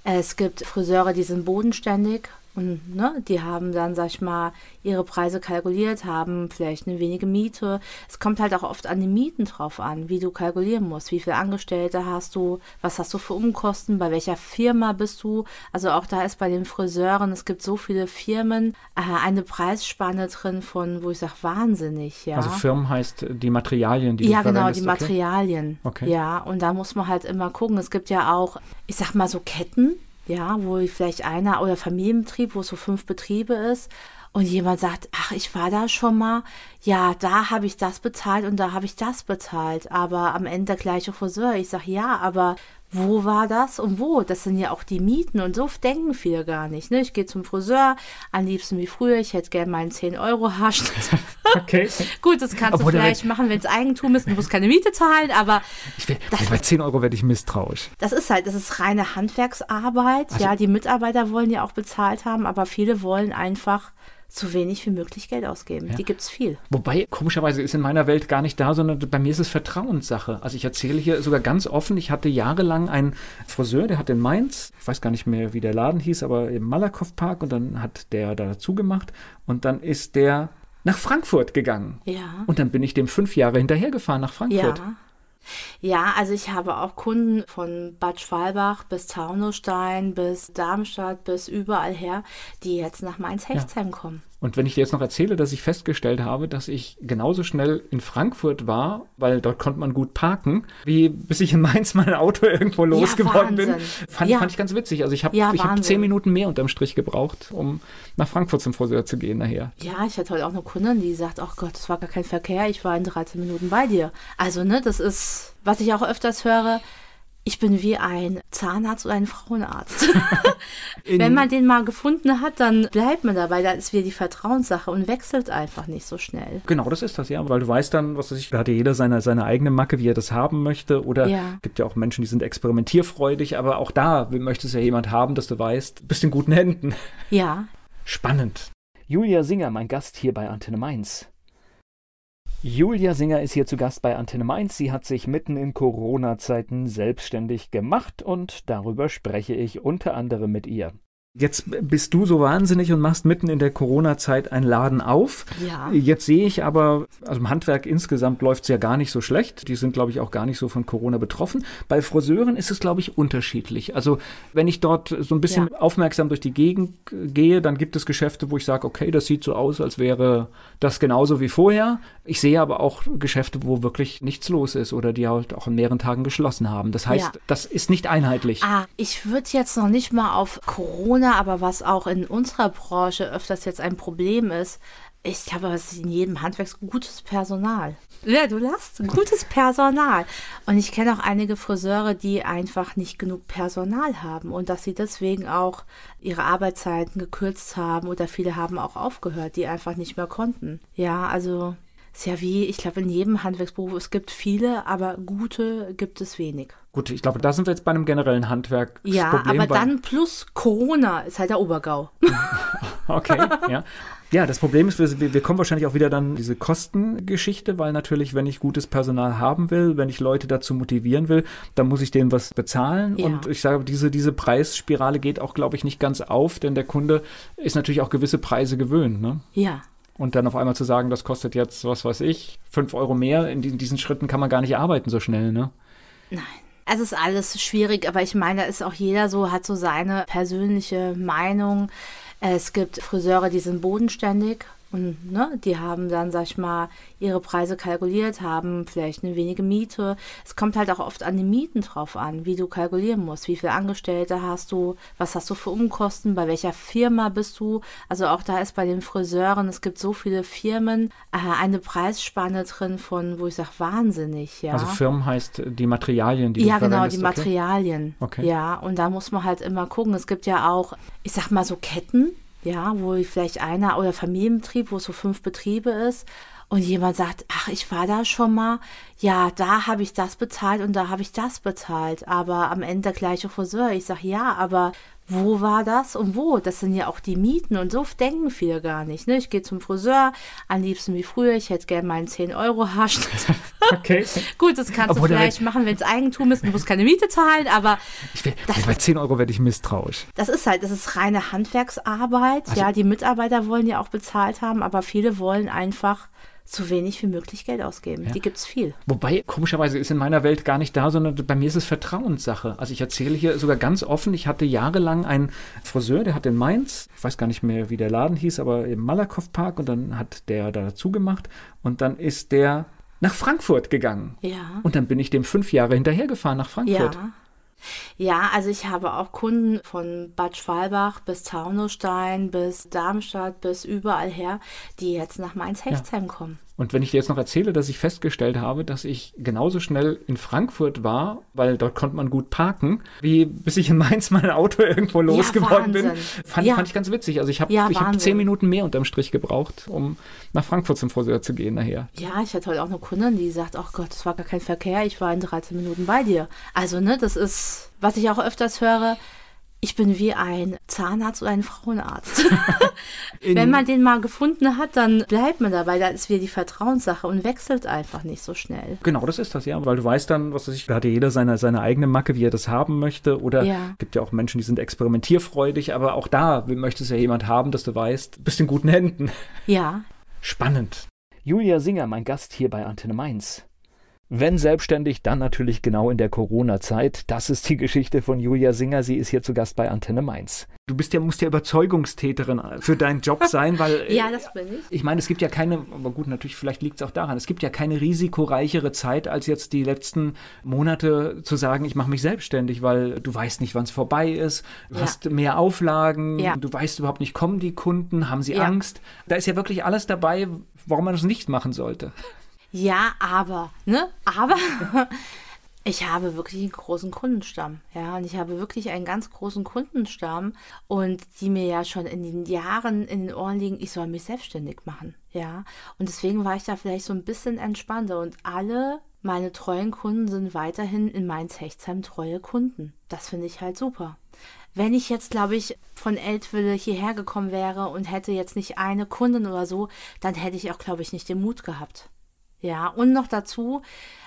Es gibt Friseure, die sind bodenständig und ne, die haben dann, sag ich mal, ihre Preise kalkuliert, haben vielleicht eine wenige Miete. Es kommt halt auch oft an die Mieten drauf an, wie du kalkulieren musst. Wie viele Angestellte hast du? Was hast du für Umkosten? Bei welcher Firma bist du? Also auch da ist bei den Friseuren, es gibt so viele Firmen, äh, eine Preisspanne drin von, wo ich sage, wahnsinnig, ja. Also Firmen heißt die Materialien, die Ja, du genau, verwendest. die okay? Materialien. Okay. Ja, und da muss man halt immer gucken. Es gibt ja auch, ich sag mal so Ketten, ja, wo vielleicht einer oder Familienbetrieb, wo es so fünf Betriebe ist. Und jemand sagt, ach, ich war da schon mal, ja, da habe ich das bezahlt und da habe ich das bezahlt, aber am Ende der gleiche Friseur. Ich sage, ja, aber wo war das und wo? Das sind ja auch die Mieten und so denken viele gar nicht. Ne? Ich gehe zum Friseur, am liebsten wie früher, ich hätte gerne meinen 10-Euro-Haarschnitt. Okay. Gut, das kannst Obwohl, du vielleicht machen, wenn es Eigentum ist und du musst keine Miete zahlen, aber will, Das- bei 10 Euro werde ich misstrauisch. das ist halt, das ist reine Handwerksarbeit. Also ja, die Mitarbeiter wollen ja auch bezahlt haben, aber viele wollen einfach so wenig wie möglich Geld ausgeben. Die gibt's viel. Wobei, komischerweise ist in meiner Welt gar nicht da, sondern bei mir ist es Vertrauenssache. Also ich erzähle hier sogar ganz offen, ich hatte jahrelang einen Friseur, der hat in Mainz, ich weiß gar nicht mehr, wie der Laden hieß, aber im Malakow Park und dann hat der da zugemacht und dann ist der nach Frankfurt gegangen. Ja. Und dann bin ich dem fünf Jahre hinterhergefahren nach Frankfurt. Ja. Ja, also ich habe auch Kunden von Bad Schwalbach bis Taunusstein bis Darmstadt bis überall her, die jetzt nach Mainz-Hechtsheim kommen. Und wenn ich dir jetzt noch erzähle, dass ich festgestellt habe, dass ich genauso schnell in Frankfurt war, weil dort konnte man gut parken, wie bis ich in Mainz mein Auto irgendwo losgeworden bin, Wahnsinn. fand, Ja. fand ich ganz witzig. Also ich habe Ja, ich hab zehn Minuten mehr unterm Strich gebraucht, um nach Frankfurt zum Friseur zu gehen nachher. Ja, ich hatte heute auch eine Kundin, die sagt, ach Gott, es war gar kein Verkehr, ich war in 13 Minuten bei dir. Also, ne, das ist, was ich auch öfters höre, ich bin wie ein Zahnarzt oder ein Frauenarzt. Wenn man den mal gefunden hat, dann bleibt man dabei, da ist wieder die Vertrauenssache und wechselt einfach nicht so schnell. Genau, das ist das, ja. Weil du weißt dann, was weiß ich, da hat ja jeder seine, seine eigene Macke, wie er das haben möchte. Oder Ja. gibt ja auch Menschen, die sind experimentierfreudig, aber auch da möchte es ja jemand haben, dass du weißt, du bist in guten Händen. Ja, Spannend. Julia Singer, mein Gast hier bei Antenne Mainz. Julia Singer ist hier zu Gast bei Antenne Mainz. Sie hat sich mitten in Corona-Zeiten selbstständig gemacht und darüber spreche ich unter anderem mit ihr. Jetzt bist du so wahnsinnig und machst mitten in der Corona-Zeit einen Laden auf. ja. Jetzt sehe ich aber, also im Handwerk insgesamt läuft es ja gar nicht so schlecht. Die sind, glaube ich, auch gar nicht so von Corona betroffen. Bei Friseuren ist es, glaube ich, unterschiedlich. Also wenn ich dort so ein bisschen Ja. aufmerksam durch die Gegend gehe, dann gibt es Geschäfte, wo ich sage, okay, das sieht so aus, als wäre das genauso wie vorher. Ich sehe aber auch Geschäfte, wo wirklich nichts los ist oder die halt auch an mehreren Tagen geschlossen haben. Das heißt, Ja. das ist nicht einheitlich. Ah, ich würde jetzt noch nicht mal auf Corona, Corona, aber was auch in unserer Branche öfters jetzt ein Problem ist, ich habe was in jedem Handwerk gutes Personal. Ja, du lachst, gutes Personal. Und ich kenne auch einige Friseure, die einfach nicht genug Personal haben und dass sie deswegen auch ihre Arbeitszeiten gekürzt haben oder viele haben auch aufgehört, die einfach nicht mehr konnten. Ja, also ist ja wie, ich glaube, in jedem Handwerksberuf, es gibt viele, aber gute gibt es wenig. Gut, ich glaube, da sind wir jetzt bei einem generellen Handwerk. Ja, aber dann plus Corona ist halt der Obergau. okay, ja. Ja, das Problem ist, wir, wir kommen wahrscheinlich auch wieder dann diese Kostengeschichte, weil natürlich, wenn ich gutes Personal haben will, wenn ich Leute dazu motivieren will, dann muss ich denen was bezahlen. Ja. Und ich sage, diese, diese Preisspirale geht auch, glaube ich, nicht ganz auf, denn der Kunde ist natürlich auch gewisse Preise gewöhnt. Ne? Ja. Und dann auf einmal zu sagen, das kostet jetzt, was weiß ich, fünf Euro mehr, in diesen, diesen Schritten kann man gar nicht arbeiten so schnell, ne? Nein. Es ist alles schwierig, aber ich meine, da ist auch jeder so, hat so seine persönliche Meinung. Es gibt Friseure, die sind bodenständig und ne, die haben dann, sag ich mal, ihre Preise kalkuliert, haben vielleicht eine wenige Miete. Es kommt halt auch oft an die Mieten drauf an, wie du kalkulieren musst. Wie viele Angestellte hast du? Was hast du für Umkosten? Bei welcher Firma bist du? Also auch da ist bei den Friseuren, es gibt so viele Firmen, äh, eine Preisspanne drin von, wo ich sage, wahnsinnig, ja. Also Firmen heißt die Materialien, die Ja, du genau, die Materialien. Okay. Ja, und da muss man halt immer gucken. Es gibt ja auch, ich sag mal so Ketten, ja, wo vielleicht einer oder Familienbetrieb, wo es so fünf Betriebe ist und jemand sagt, ach, ich war da schon mal, ja, da habe ich das bezahlt und da habe ich das bezahlt, aber am Ende der gleiche Friseur. Ich sage, ja, aber wo war das und wo? Das sind ja auch die Mieten und so denken viele gar nicht. Ne? Ich gehe zum Friseur, am liebsten wie früher, ich hätte gerne meinen 10-Euro-Haarschnitt. Okay. Gut, das kannst Obwohl, du vielleicht machen, wenn es Eigentum ist, du musst keine Miete zahlen, aber. Ich will, das, bei 10 Euro werde ich misstrauisch. Das ist halt, das ist reine Handwerksarbeit. Also, ja, die Mitarbeiter wollen ja auch bezahlt haben, aber viele wollen einfach so wenig wie möglich Geld ausgeben. Ja. Die gibt es viel. Wobei, komischerweise ist in meiner Welt gar nicht da, sondern bei mir ist es Vertrauenssache. Also ich erzähle hier sogar ganz offen, ich hatte jahrelang einen Friseur, der hat in Mainz, ich weiß gar nicht mehr, wie der Laden hieß, aber im Malakow Park und dann hat der da zugemacht und dann ist der nach Frankfurt gegangen. Ja. Und dann bin ich dem fünf Jahre hinterhergefahren nach Frankfurt. Ja. Ja, also ich habe auch Kunden von Bad Schwalbach bis Taunusstein bis Darmstadt bis überall her, die jetzt nach Mainz-Hechtsheim ja. kommen. Und wenn ich dir jetzt noch erzähle, dass ich festgestellt habe, dass ich genauso schnell in Frankfurt war, weil dort konnte man gut parken, wie bis ich in Mainz mein Auto irgendwo losgeworden ja, bin, fand, ja. fand, ich ganz witzig. Also ich habe ja, hab zehn Minuten mehr unterm Strich gebraucht, um nach Frankfurt zum Friseur zu gehen nachher. Ja, ich hatte heute auch eine Kundin, die sagt, ach Gott, es war gar kein Verkehr, ich war in 13 Minuten bei dir. Also, ne, das ist, was ich auch öfters höre, ich bin wie ein Zahnarzt oder ein Frauenarzt. Wenn man den mal gefunden hat, dann bleibt man dabei. Da ist wieder die Vertrauenssache und wechselt einfach nicht so schnell. Genau, das ist das, ja. Weil du weißt dann, was weiß ich, da hat ja jeder seine, seine eigene Macke, wie er das haben möchte. Oder ja. gibt ja auch Menschen, die sind experimentierfreudig, aber auch da möchte es ja jemand haben, dass du weißt, bist in guten Händen. Ja. Spannend. Julia Singer, mein Gast hier bei Antenne Mainz. Wenn selbstständig, dann natürlich genau in der Corona-Zeit. Das ist die Geschichte von Julia Singer. Sie ist hier zu Gast bei Antenne Mainz. Du bist ja, musst ja Überzeugungstäterin für deinen Job sein, weil. ja, das bin ich. Ich meine, es gibt ja keine, aber gut, natürlich, vielleicht liegt es auch daran, es gibt ja keine risikoreichere Zeit, als jetzt die letzten Monate zu sagen, ich mache mich selbstständig, weil du weißt nicht, wann es vorbei ist, du ja. hast mehr Auflagen, ja. du weißt überhaupt nicht, kommen die Kunden, haben sie ja. Angst. Da ist ja wirklich alles dabei, warum man das nicht machen sollte. Ja, aber, ne? Aber ich habe wirklich einen großen Kundenstamm. Ja, und ich habe wirklich einen ganz großen Kundenstamm und die mir ja schon in den Jahren in den Ohren liegen, ich soll mich selbstständig machen. Ja, und deswegen war ich da vielleicht so ein bisschen entspannter und alle meine treuen Kunden sind weiterhin in Mainz-Hechtsheim treue Kunden. Das finde ich halt super. Wenn ich jetzt, glaube ich, von Eltville hierher gekommen wäre und hätte jetzt nicht eine Kundin oder so, dann hätte ich auch, glaube ich, nicht den Mut gehabt. Ja, und noch dazu,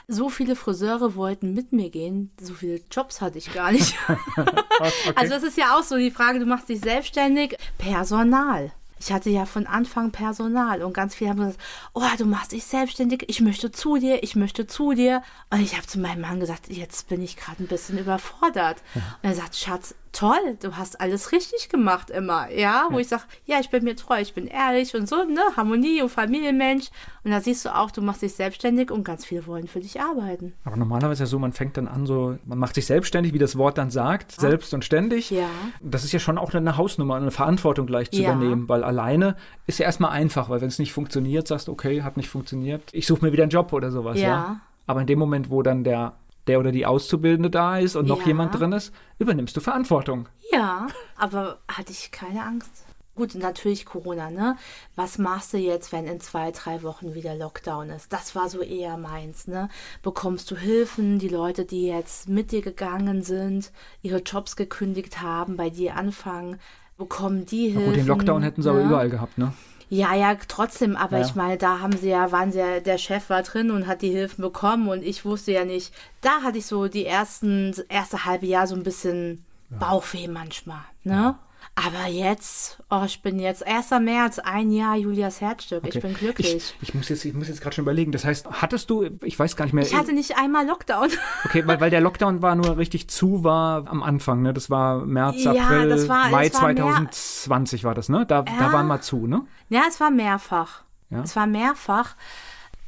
so viele Friseure wollten mit mir gehen, so viele Jobs hatte ich gar nicht. okay. Also das ist ja auch so die Frage, du machst dich selbstständig, Personal. Ich hatte ja von Anfang Personal und ganz viele haben gesagt, oh, du machst dich selbstständig, ich möchte zu dir, ich möchte zu dir. Und ich habe zu meinem Mann gesagt, jetzt bin ich gerade ein bisschen überfordert. Ja. Und er sagt, Schatz, toll, du hast alles richtig gemacht immer, ja, wo Ja. ich sage, ja, ich bin mir treu, ich bin ehrlich und so, ne, Harmonie und Familienmensch. Und da siehst du auch, du machst dich selbstständig und ganz viele wollen für dich arbeiten. Aber normalerweise ja so, man fängt dann an, so, man macht sich selbstständig, wie das Wort dann sagt, selbst und ständig. Ja. Das ist ja schon auch eine Hausnummer, eine Verantwortung gleich zu Ja. übernehmen, weil alleine ist ja erstmal einfach, weil wenn es nicht funktioniert, sagst du, okay, hat nicht funktioniert, ich suche mir wieder einen Job oder sowas, ja. Ja. Aber in dem Moment, wo dann der, der oder die Auszubildende da ist und noch Ja. jemand drin ist, übernimmst du Verantwortung. Ja, aber hatte ich keine Angst. Gut, natürlich Corona, ne? Was machst du jetzt, wenn in zwei, drei Wochen wieder Lockdown ist? Das war so eher meins, ne? Bekommst du Hilfen? Die Leute, die jetzt mit dir gegangen sind, ihre Jobs gekündigt haben, bei dir anfangen, bekommen die Na Hilfen? Gut, den Lockdown hätten sie aber ne? überall gehabt, ne? Ja, ja, trotzdem, aber Ja. ich meine, da haben sie ja, waren sie ja, der Chef war drin und hat die Hilfen bekommen und ich wusste ja nicht. Da hatte ich so die ersten, erste halbe Jahr so ein bisschen Bauchweh manchmal, ne? Aber jetzt, oh, ich bin jetzt 1. März, ein Jahr Julias Herzstück. Ich Okay. bin glücklich. Ich, ich muss jetzt, ich muss jetzt gerade schon überlegen. Das heißt, hattest du, ich weiß gar nicht mehr. Ich hatte nicht einmal Lockdown. okay, weil, weil der Lockdown war nur richtig zu war am Anfang, ne? Das war März, Ja, April, das war- Mai das war mehr- 2020 war das, ne? Da, da Ja. waren wir zu, ne? Ja, es war mehrfach. Ja. Es war mehrfach.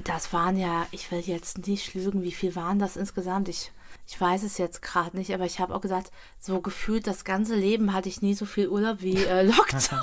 Das waren ja, ich will jetzt nicht lügen, wie viel waren das insgesamt? Ich, ich weiß es jetzt gerade nicht, aber ich habe auch gesagt, so gefühlt das ganze Leben hatte ich nie so viel Urlaub wie äh, Lockdown.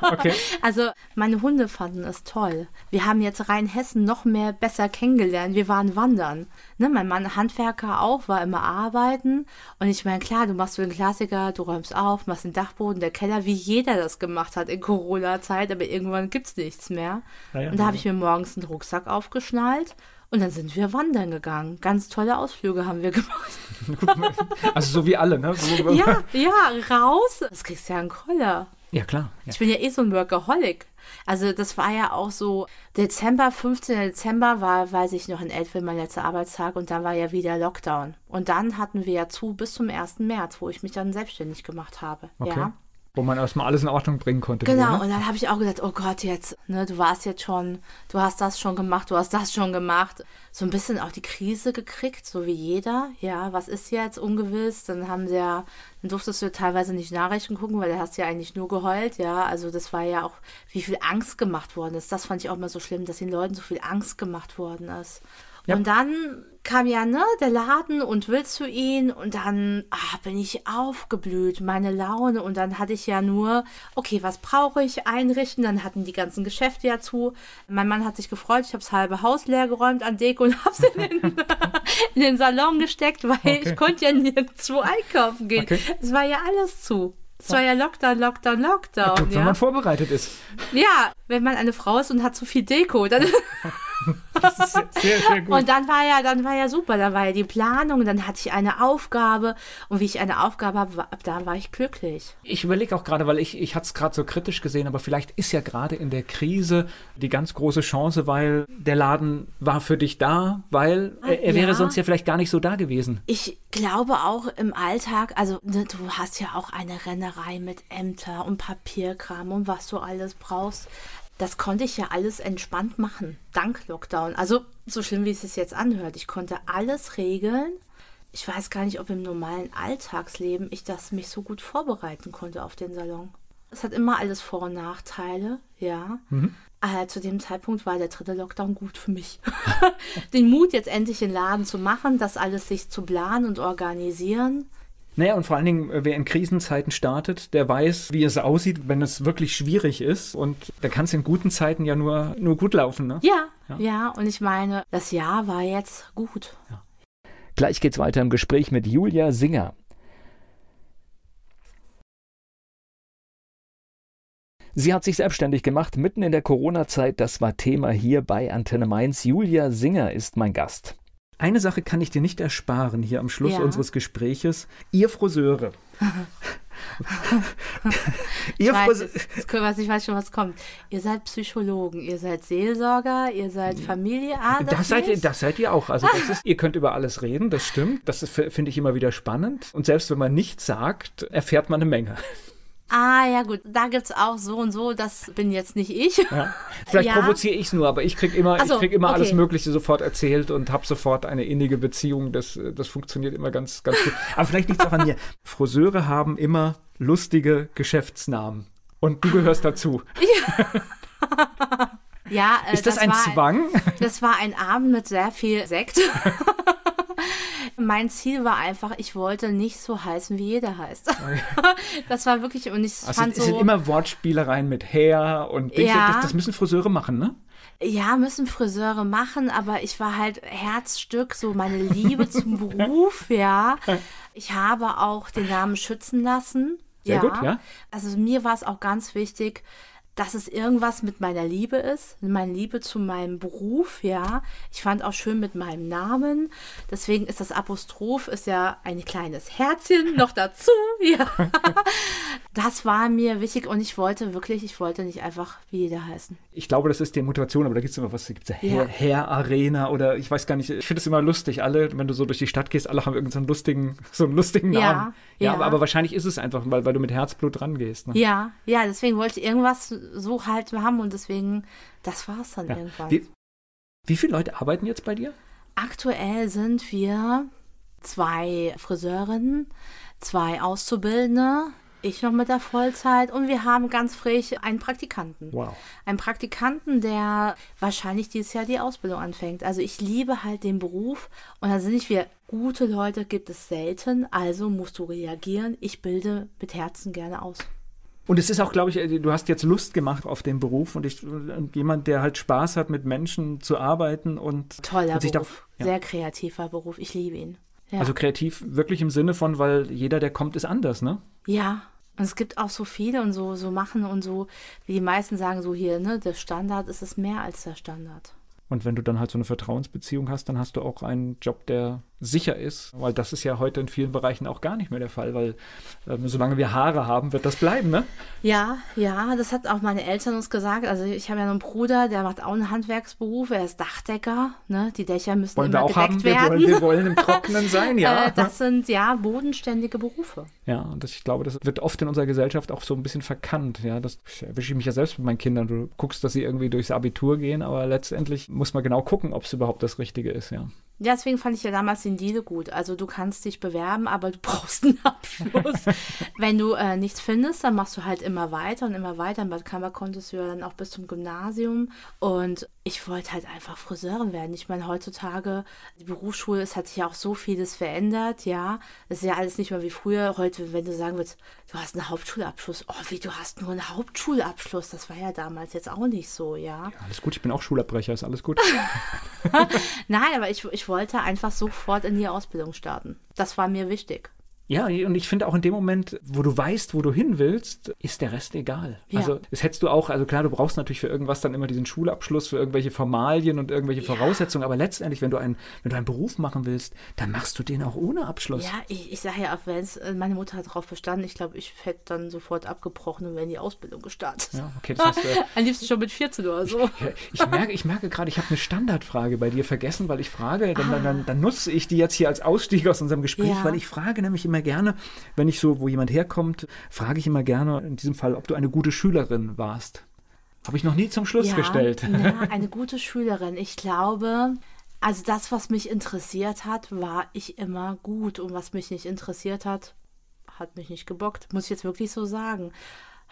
Okay. Also meine Hunde fanden es toll. Wir haben jetzt Rheinhessen noch mehr besser kennengelernt. Wir waren wandern. Ne, mein Mann Handwerker auch, war immer arbeiten. Und ich meine, klar, du machst so den Klassiker, du räumst auf, machst den Dachboden, der Keller, wie jeder das gemacht hat in Corona-Zeit, aber irgendwann gibt's nichts mehr. Ja, ja. und da habe ich mir morgens einen Rucksack aufgeschnallt. Und dann sind wir wandern gegangen. Ganz tolle Ausflüge haben wir gemacht. Also so wie alle, ne? So, Ja, ja, raus. Das kriegst du ja einen Koller. Ja, klar. Ja. Ich bin ja eh so ein Workaholic. Also das war ja auch so, Dezember, 15. Dezember war, weiß ich noch, in Eltville mein letzter Arbeitstag und dann war ja wieder Lockdown. Und dann hatten wir ja zu bis zum 1. März, wo ich mich dann selbstständig gemacht habe. Okay. Ja. Wo man erstmal alles in Ordnung bringen konnte. Genau, ne? und dann habe ich auch gesagt, oh Gott, jetzt, ne, du warst jetzt schon, du hast das schon gemacht, du hast das schon gemacht. So ein bisschen auch die Krise gekriegt, so wie jeder. Ja, was ist jetzt ungewiss? Dann haben sie ja, dann durftest du teilweise nicht Nachrichten gucken, weil da hast du ja eigentlich nur geheult, ja. Also das war ja auch, wie viel Angst gemacht worden ist. Das fand ich auch mal so schlimm, dass den Leuten so viel Angst gemacht worden ist. Ja. Und dann kam ja ne, der Laden und willst du ihn und dann ah, bin ich aufgeblüht, meine Laune und dann hatte ich ja nur, okay, was brauche ich einrichten, dann hatten die ganzen Geschäfte ja zu. Mein Mann hat sich gefreut, ich habe das halbe Haus leer geräumt an Deko und habe es in, den- in den Salon gesteckt, weil ich konnte ja nirgendwo einkaufen gehen. Okay. Es war ja alles zu. Es war ja Lockdown, Lockdown, Lockdown. Gut, wenn ja. man vorbereitet ist. ja, wenn man eine Frau ist und hat zu viel Deko, dann Das ist sehr, sehr, gut. Und dann war ja, dann war ja super, da war ja die Planung, dann hatte ich eine Aufgabe und wie ich eine Aufgabe habe, da war ich glücklich. Ich überlege auch gerade, weil ich, ich hatte es gerade so kritisch gesehen, aber vielleicht ist ja gerade in der Krise die ganz große Chance, weil der Laden war für dich da, weil er, er wäre Ja. sonst ja vielleicht gar nicht so da gewesen. Ich glaube auch im Alltag, also ne, du hast ja auch eine Rennerei mit Ämter und Papierkram und was du alles brauchst. Das konnte ich ja alles entspannt machen, dank Lockdown. Also so schlimm, wie es sich jetzt anhört. Ich konnte alles regeln. Ich weiß gar nicht, ob im normalen Alltagsleben ich das mich so gut vorbereiten konnte auf den Salon. Es hat immer alles Vor- und Nachteile, ja. Aber zu dem Zeitpunkt war der dritte Lockdown gut für mich. den Mut, jetzt endlich den Laden zu machen, das alles sich zu planen und organisieren. Naja, und vor allen Dingen, äh, wer in Krisenzeiten startet, der weiß, wie es aussieht, wenn es wirklich schwierig ist. Und da kann es in guten Zeiten ja nur, nur gut laufen. Ne? Ja, Ja. ja, und ich meine, das Jahr war jetzt gut. Gleich geht's weiter im Gespräch mit Julia Singer. Sie hat sich selbstständig gemacht mitten in der Corona-Zeit. Das war Thema hier bei Antenne Mainz. Julia Singer ist mein Gast. Eine Sache kann ich dir nicht ersparen hier am Schluss Ja. unseres Gespräches. Ihr Friseure. Ich Ihr weiß, Frise es- es- was, ich weiß schon, was kommt. Ihr seid Psychologen, ihr seid Seelsorger, ihr seid Familie. Ah, das, das seid, ihr, das seid ihr auch. Also das ist, ihr könnt über alles reden, das stimmt. Das finde ich immer wieder spannend. Und selbst wenn man nichts sagt, erfährt man eine Menge. Ah, ja, gut. Da gibt es auch so und so. Das bin jetzt nicht ich. Ja. Vielleicht Ja. provoziere ich es nur, aber ich kriege immer, so, ich krieg immer alles okay. Mögliche sofort erzählt und habe sofort eine innige Beziehung. Das, das funktioniert immer ganz, ganz gut. Aber vielleicht liegt es auch an mir. Friseure haben immer lustige Geschäftsnamen. Und du gehörst dazu. Ja, äh, Ist das, ein war, Zwang? Das war ein Abend mit sehr viel Sekt. mein Ziel war einfach, ich wollte nicht so heißen, wie jeder heißt. das war wirklich, und ich Also fand es sind so, immer Wortspielereien mit Hair und Dings. Ja. Das, das müssen Friseure machen, ne? ja, müssen Friseure machen, aber ich war halt Herzstück, so meine Liebe zum Beruf, ja. Ich habe auch den Namen schützen lassen. Sehr ja. gut, ja. Also mir war es auch ganz wichtig, dass es irgendwas mit meiner Liebe ist, meine Liebe zu meinem Beruf, ja. Ich fand auch schön mit meinem Namen. Deswegen ist das Apostroph ist ja ein kleines Herzchen noch dazu, ja. Das war mir wichtig und ich wollte wirklich, ich wollte nicht einfach wie jeder heißen. Ich glaube, das ist die Motivation, aber da gibt es immer was, da gibt es Ja. Hair Arena oder ich weiß gar nicht, ich finde es immer lustig. Alle, wenn du so durch die Stadt gehst, alle haben irgendeinen lustigen, so einen lustigen Ja, Namen. ja. Aber, aber wahrscheinlich ist es einfach, weil, weil du mit Herzblut rangehst. Ne? Ja, ja, deswegen wollte ich irgendwas so halt haben und deswegen, das war es dann Ja. irgendwann. Wie, wie viele Leute arbeiten jetzt bei dir? Aktuell sind wir zwei Friseurinnen, zwei Auszubildende, ich noch mit der Vollzeit und wir haben ganz frisch einen Praktikanten. Wow. Einen Praktikanten, der wahrscheinlich dieses Jahr die Ausbildung anfängt. Also ich liebe halt den Beruf und da sind nicht wir gute Leute, gibt es selten, also musst du reagieren. Ich bilde mit Herzen gerne aus. Und es ist auch, glaube ich, äh, du hast jetzt Lust gemacht auf den Beruf und, ich, und jemand, der halt Spaß hat, mit Menschen zu arbeiten und, Toller und sich Beruf, da, ja. sehr kreativer Beruf, ich liebe ihn. Ja. Also kreativ wirklich im Sinne von, weil jeder, der kommt, ist anders, ne? Ja, und es gibt auch so viele und so, so machen und so, wie die meisten sagen, so hier, ne, der Standard ist es mehr als der Standard. Und wenn du dann halt so eine Vertrauensbeziehung hast, dann hast du auch einen Job, der sicher ist, weil das ist ja heute in vielen Bereichen auch gar nicht mehr der Fall, weil ähm, solange wir Haare haben, wird das bleiben, ne? Ja, ja, das hat auch meine Eltern uns gesagt. Also ich habe ja noch einen Bruder, der macht auch einen Handwerksberuf, er ist Dachdecker, ne? Die Dächer müssen Wollen wir immer auch gedeckt haben, wir werden. wollen, wir wollen im Trockenen sein, ja. Äh, das sind ja bodenständige Berufe. Ja, und das, ich glaube, das wird oft in unserer Gesellschaft auch so ein bisschen verkannt. Ja, das erwische ich mich ja selbst mit meinen Kindern. Du guckst, dass sie irgendwie durchs Abitur gehen, aber letztendlich muss man genau gucken, ob es überhaupt das Richtige ist, ja. Ja, deswegen fand ich ja damals den Deal gut. Also du kannst dich bewerben, aber du brauchst einen Abschluss. Wenn du äh, nichts findest, dann machst du halt immer weiter und immer weiter. In Bad Kammer konntest du ja dann auch bis zum Gymnasium. Und ich wollte halt einfach Friseurin werden. Ich meine, heutzutage, die Berufsschule, es hat sich ja auch so vieles verändert, ja. Es ist ja alles nicht mehr wie früher. Heute, wenn du sagen würdest, du hast einen Hauptschulabschluss. Oh, wie, du hast nur einen Hauptschulabschluss. Das war ja damals jetzt auch nicht so, ja. Alles gut, ich bin auch Schulabbrecher, ist alles gut. Nein, aber ich, ich wollte einfach sofort in die Ausbildung starten. Das war mir wichtig. Ja, und ich finde auch in dem Moment, wo du weißt, wo du hin willst, ist der Rest egal. Ja. Also das hättest du auch, also klar, du brauchst natürlich für irgendwas dann immer diesen Schulabschluss, für irgendwelche Formalien und irgendwelche Voraussetzungen, aber letztendlich, wenn du einen, wenn du einen Beruf machen willst, dann machst du den auch ohne Abschluss. Ja, ich, ich sage ja, auch wenn es, äh, meine Mutter hat darauf bestanden, ich glaube, ich hätte dann sofort abgebrochen und wäre in die Ausbildung gestartet. Ja, okay, das heißt, äh, Am liebsten schon mit 14 oder so. Ja, ich merke, ich merke gerade, ich habe eine Standardfrage bei dir vergessen, weil ich frage, dann, dann, dann, dann nutze ich die jetzt hier als Ausstieg aus unserem Gespräch, Ja. weil ich frage nämlich immer gerne, wenn ich so, wo jemand herkommt, frage ich immer gerne, in diesem Fall, ob du eine gute Schülerin warst. Habe ich noch nie zum Schluss ja, gestellt. Ja, eine gute Schülerin. Ich glaube, also das, was mich interessiert hat, war ich immer gut. Und was mich nicht interessiert hat, hat mich nicht gebockt. Muss ich jetzt wirklich so sagen.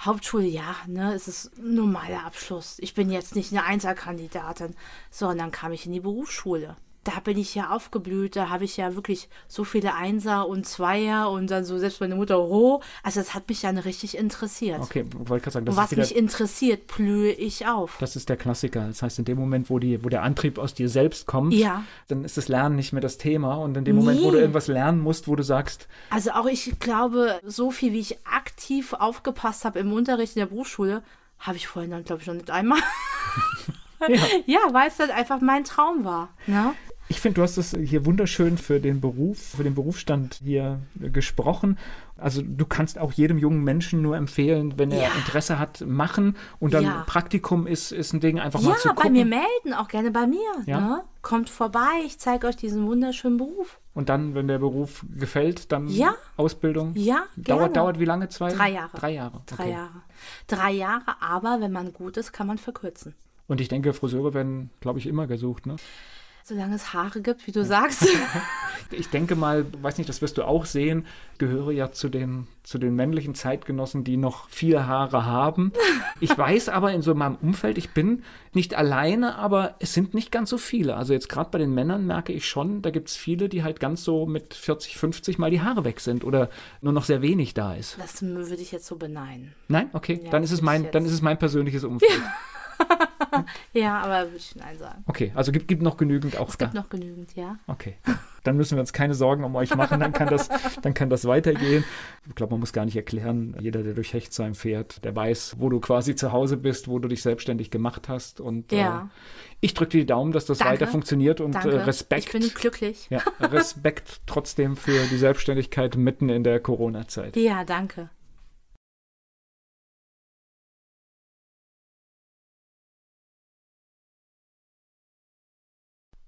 Hauptschule, ja, ne, es ist ein normaler Abschluss. Ich bin jetzt nicht eine Einzelkandidatin, sondern kam ich in die Berufsschule. Da bin ich ja aufgeblüht, da habe ich ja wirklich so viele Einser und Zweier und dann so selbst meine Mutter, oh, also das hat mich dann richtig interessiert. Okay, wollte gerade sagen, das und was wieder, mich interessiert, blühe ich auf. das ist der Klassiker. Das heißt, in dem Moment, wo, die, wo der Antrieb aus dir selbst kommt, Ja. dann ist das Lernen nicht mehr das Thema. Und in dem Moment, wo du Nee. irgendwas lernen musst, wo du sagst, Also auch ich glaube, so viel wie ich aktiv aufgepasst habe im Unterricht in der Berufsschule, habe ich vorhin dann, glaube ich, noch nicht einmal. ja, ja, weil es dann einfach mein Traum war. Ne? Ich finde, du hast es hier wunderschön für den Beruf, für den Berufsstand hier gesprochen. Also du kannst auch jedem jungen Menschen nur empfehlen, wenn er Ja. Interesse hat, machen. Und dann Ja. Praktikum ist, ist ein Ding, einfach mal zu Ja, gucken. bei mir melden, auch gerne bei mir. Ja. Ne? Kommt vorbei, ich zeige euch diesen wunderschönen Beruf. Und dann, wenn der Beruf gefällt, dann Ja. Ausbildung. Ja, gerne. Dauert, dauert wie lange? Zwei? Drei Jahre. Drei Jahre. Drei okay. Jahre. Drei Jahre, aber wenn man gut ist, kann man verkürzen. Und ich denke, Friseure werden, glaube ich, immer gesucht. Ne? Solange es Haare gibt, wie du sagst. Ich denke mal, weiß nicht, das wirst du auch sehen, gehöre ja zu den, zu den männlichen Zeitgenossen, die noch viele Haare haben. Ich weiß aber in so meinem Umfeld, ich bin nicht alleine, aber es sind nicht ganz so viele. Also jetzt gerade bei den Männern merke ich schon, da gibt es viele, die halt ganz so mit 40, 50 mal die Haare weg sind oder nur noch sehr wenig da ist. Das würde ich jetzt so beneiden. Nein? Okay, Ja, dann ist es mein, dann ist es mein persönliches Umfeld. Ja, aber würde ich Nein sagen. Okay, also gibt, gibt noch genügend auch Es da. gibt noch genügend, ja. Okay. Dann müssen wir uns keine Sorgen um euch machen, dann kann das, dann kann das weitergehen. Ich glaube, man muss gar nicht erklären, jeder, der durch Hechtsheim fährt, der weiß, wo du quasi zu Hause bist, wo du dich selbstständig gemacht hast. Und Ja. äh, ich drücke dir die Daumen, dass das Danke. weiter funktioniert und Danke. äh, Respekt. Ich bin glücklich. ja, Respekt trotzdem für die Selbstständigkeit mitten in der Corona-Zeit. Ja, danke.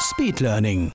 Speedlearning.